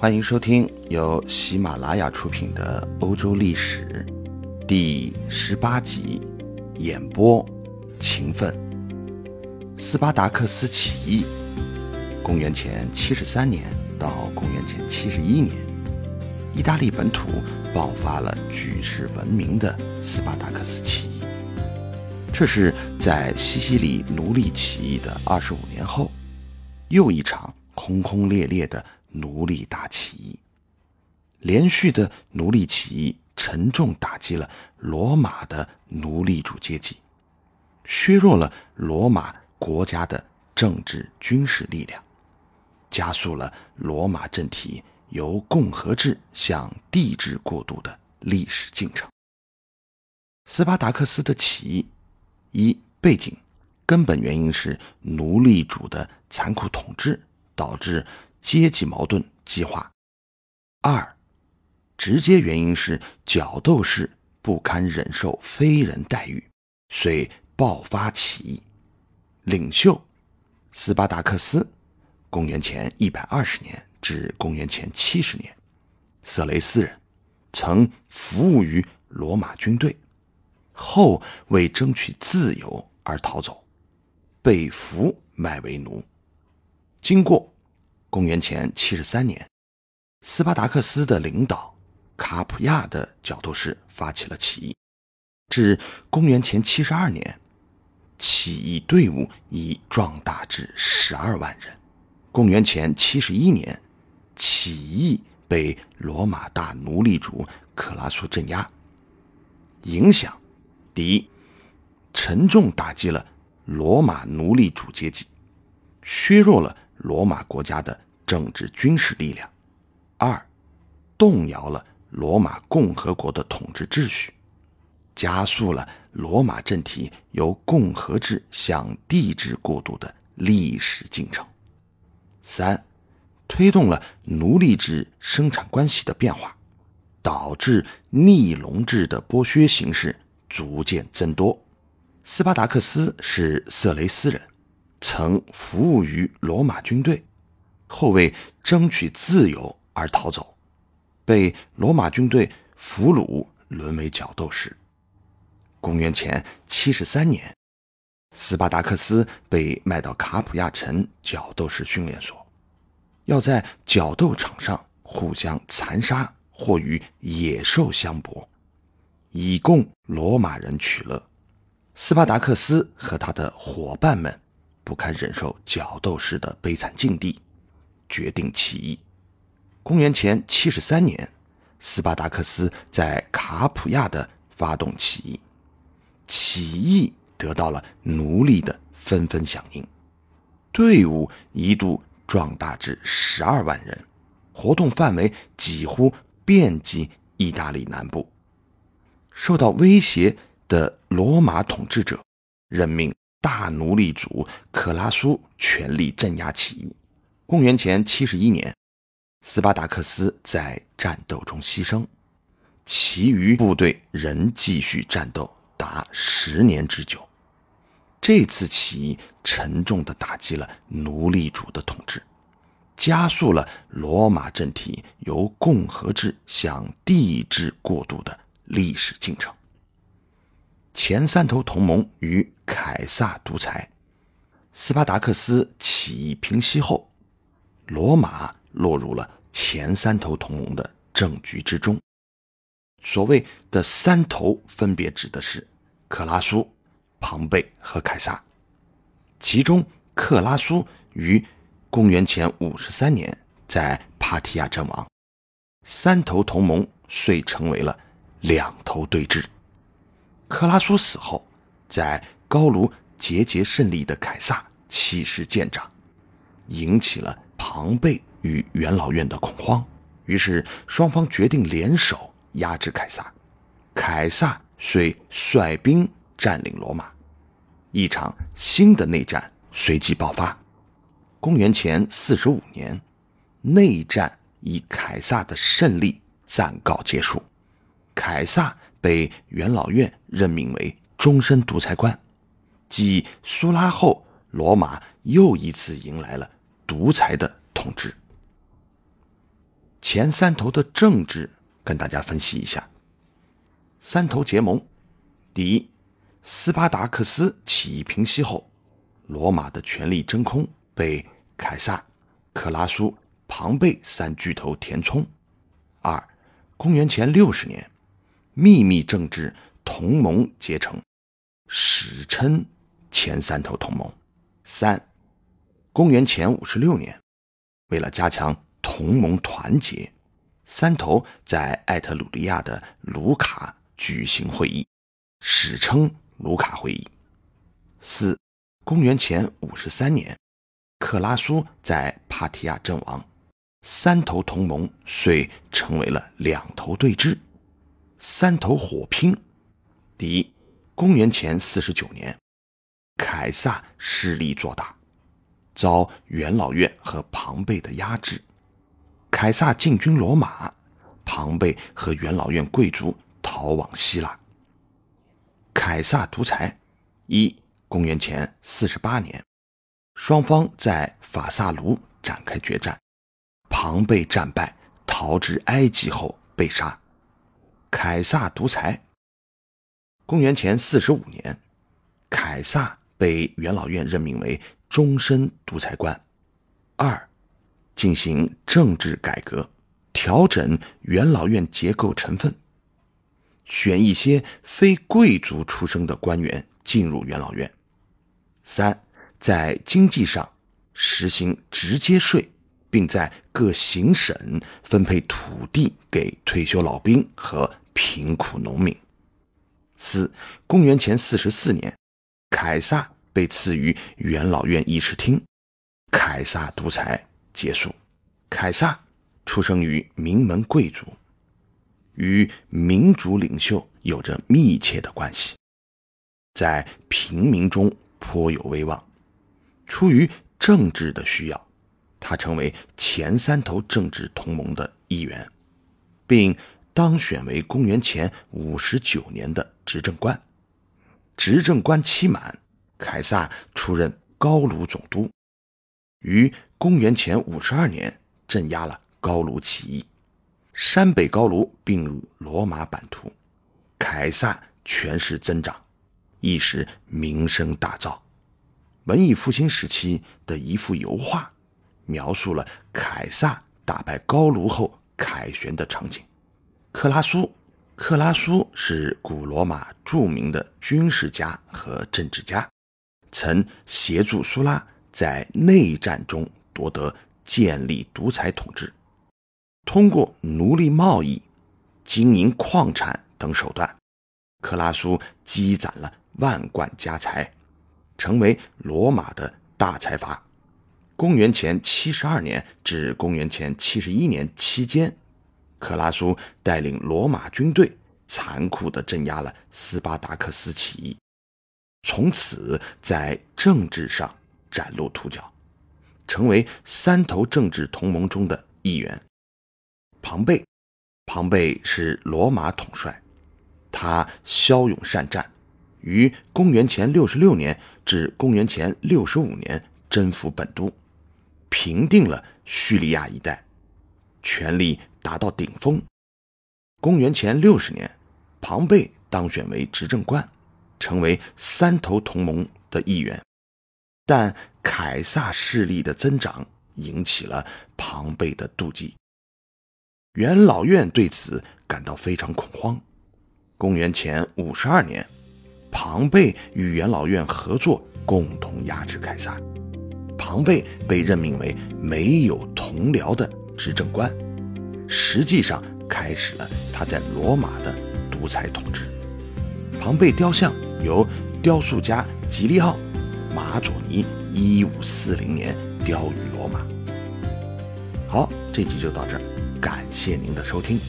欢迎收听由喜马拉雅出品的《欧洲历史》第十八集，演播勤奋。斯巴达克斯起义，公元前七十三年到公元前七十一年，意大利本土爆发了举世闻名的斯巴达克斯起义。这是在西西里奴隶起义的二十五年后，又一场轰轰烈烈的奴隶大起义。连续的奴隶起义沉重打击了罗马的奴隶主阶级，削弱了罗马国家的政治军事力量，加速了罗马政体由共和制向帝制过渡的历史进程。斯巴达克斯的起义。一背景，根本原因是奴隶主的残酷统治导致阶级矛盾激化；二，直接原因是角斗士不堪忍受非人待遇，遂爆发起义。领袖斯巴达克斯，公元前一百二十年至公元前七十年，色雷斯人，曾服务于罗马军队。后为争取自由而逃走，被俘卖为奴。经过公元前七十三年，斯巴达克斯的领导卡普亚的角斗士发起了起义，至公元前七十二年，起义队伍已壮大至十二万人。公元前七十一年，起义被罗马大奴隶主克拉苏镇压，影响。第一，沉重打击了罗马奴隶主阶级，削弱了罗马国家的政治军事力量；二，动摇了罗马共和国的统治秩序，加速了罗马政体由共和制向帝制过渡的历史进程；三，推动了奴隶制生产关系的变化，导致逆笼制的剥削形式。逐渐增多。斯巴达克斯是色雷斯人，曾服务于罗马军队，后为争取自由而逃走，被罗马军队俘虏，沦为角斗士。公元前七十三年，斯巴达克斯被卖到卡普亚城角斗士训练所，要在角斗场上互相残杀或与野兽相搏。以供罗马人取乐。斯巴达克斯和他的伙伴们不堪忍受角斗士的悲惨境地，决定起义。公元前七十三年，斯巴达克斯在卡普亚的发动起义，起义得到了奴隶的纷纷响应，队伍一度壮大至十二万人，活动范围几乎遍及意大利南部。受到威胁的罗马统治者任命大奴隶主克拉苏全力镇压起义。公元前七十一年，斯巴达克斯在战斗中牺牲，其余部队仍继续战斗达十年之久。这次起义沉重地打击了奴隶主的统治，加速了罗马政体由共和制向帝制过渡的。历史进程。前三头同盟与凯撒独裁，斯巴达克斯起义平息后，罗马落入了前三头同盟的政局之中。所谓的三头，分别指的是克拉苏、庞贝和凯撒。其中，克拉苏于公元前五十三年在帕提亚阵亡，三头同盟遂成为了。两头对峙。克拉苏死后，在高卢节节胜利的凯撒气势渐长，引起了庞贝与元老院的恐慌。于是双方决定联手压制凯撒。凯撒遂率兵占领罗马，一场新的内战随即爆发。公元前四十五年，内战以凯撒的胜利暂告结束。凯撒被元老院任命为终身独裁官，继苏拉后，罗马又一次迎来了独裁的统治。前三头的政治跟大家分析一下。三头结盟，第一，斯巴达克斯起义平息后，罗马的权力真空被凯撒、克拉苏、庞贝三巨头填充。二，公元前六十年，秘密政治同盟结成，史称前三头同盟。三，公元前五十六年，为了加强同盟团结，三头在艾特鲁利亚的卢卡。举行会议，史称卢卡会议。四，公元前五十三年，克拉苏在帕提亚阵亡，三头同盟遂成为了两头对峙，三头火拼。第一，公元前四十九年，凯撒势力做大，遭元老院和庞贝的压制，凯撒进军罗马，庞贝和元老院贵族。逃往希腊。凯撒独裁。一，公元前四十八年，双方在法萨卢展开决战，庞贝战败，逃至埃及后被杀。凯撒独裁。公元前四十五年，凯撒被元老院任命为终身独裁官。二，进行政治改革，调整元老院结构成分。选一些非贵族出身的官员进入元老院。三，在经济上实行直接税，并在各行省分配土地给退休老兵和贫苦农民。四，公元前四十四年，凯撒被赐予元老院议事厅，凯撒独裁结束。凯撒出生于名门贵族。与民族领袖有着密切的关系，在平民中颇有威望。出于政治的需要，他成为前三头政治同盟的一员，并当选为公元前五十九年的执政官。执政官期满，凯撒出任高卢总督，于公元前五十二年镇压了高卢起义。山北高卢并入罗马版图，凯撒权势增长，一时名声大噪。文艺复兴时期的一幅油画，描述了凯撒打败高卢后凯旋的场景。克拉苏，克拉苏是古罗马著名的军事家和政治家，曾协助苏拉在内战中夺得建立独裁统治。通过奴隶贸易、经营矿产等手段，克拉苏积攒了万贯家财，成为罗马的大财阀。公元前七十二年至公元前七十一年期间，克拉苏带领罗马军队残酷地镇压了斯巴达克斯起义，从此在政治上崭露头角，成为三头政治同盟中的一员。庞贝，庞贝是罗马统帅，他骁勇善战，于公元前六十六年至公元前六十五年征服本都，平定了叙利亚一带，权力达到顶峰。公元前六十年，庞贝当选为执政官，成为三头同盟的一员，但凯撒势力的增长引起了庞贝的妒忌。元老院对此感到非常恐慌。公元前五十二年，庞贝与元老院合作，共同压制凯撒。庞贝被任命为没有同僚的执政官，实际上开始了他在罗马的独裁统治。庞贝雕像由雕塑家吉利奥·马佐尼一五四零年雕于罗马。好，这集就到这儿。感谢您的收听。